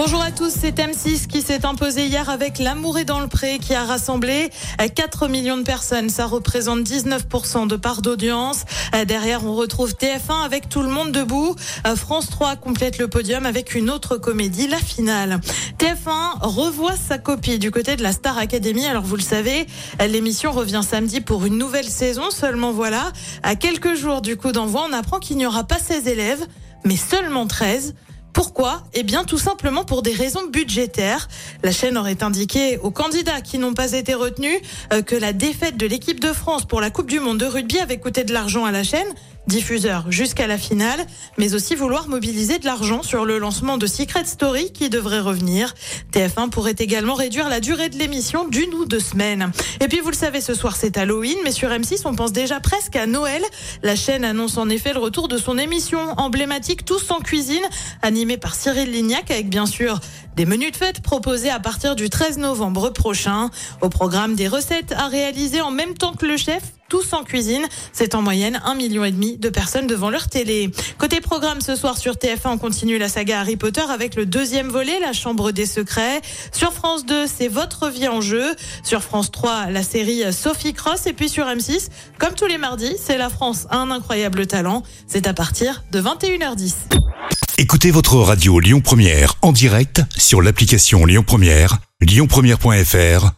Bonjour à tous, c'est M6 qui s'est imposé hier avec L'amour est dans le pré qui a rassemblé 4 millions de personnes. Ça représente 19% de part d'audience. Derrière, on retrouve TF1 avec tout le monde debout. France 3 complète le podium avec une autre comédie, la finale. TF1 revoit sa copie du côté de la Star Academy. Alors vous le savez, l'émission revient samedi pour une nouvelle saison. Seulement voilà, à quelques jours du coup d'envoi, on apprend qu'il n'y aura pas 16 élèves, mais seulement 13. Pourquoi? Eh bien tout simplement pour des raisons budgétaires. La chaîne aurait indiqué aux candidats qui n'ont pas été retenus euh, que la défaite de l'équipe de France pour la Coupe du Monde de rugby avait coûté de l'argent à la chaîne diffuseur jusqu'à la finale, mais aussi vouloir mobiliser de l'argent sur le lancement de Secret Story qui devrait revenir. TF1 pourrait également réduire la durée de l'émission d'une ou deux semaines. Et puis vous le savez, ce soir c'est Halloween, mais sur M6 on pense déjà presque à Noël. La chaîne annonce en effet le retour de son émission emblématique Tous en cuisine, animée par Cyril Lignac avec bien sûr des menus de fête proposés à partir du 13 novembre prochain. Au programme des recettes à réaliser en même temps que le chef, tous en cuisine. C'est en moyenne un million et demi de personnes devant leur télé. Côté programme ce soir sur TF1, on continue la saga Harry Potter avec le deuxième volet, La Chambre des Secrets. Sur France 2, c'est Votre vie en jeu. Sur France 3, la série Sophie Cross. Et puis sur M6, comme tous les mardis, c'est La France a un incroyable talent. C'est à partir de 21h10. Écoutez votre radio Lyon Première en direct sur l'application Lyon Première, lyonpremière.fr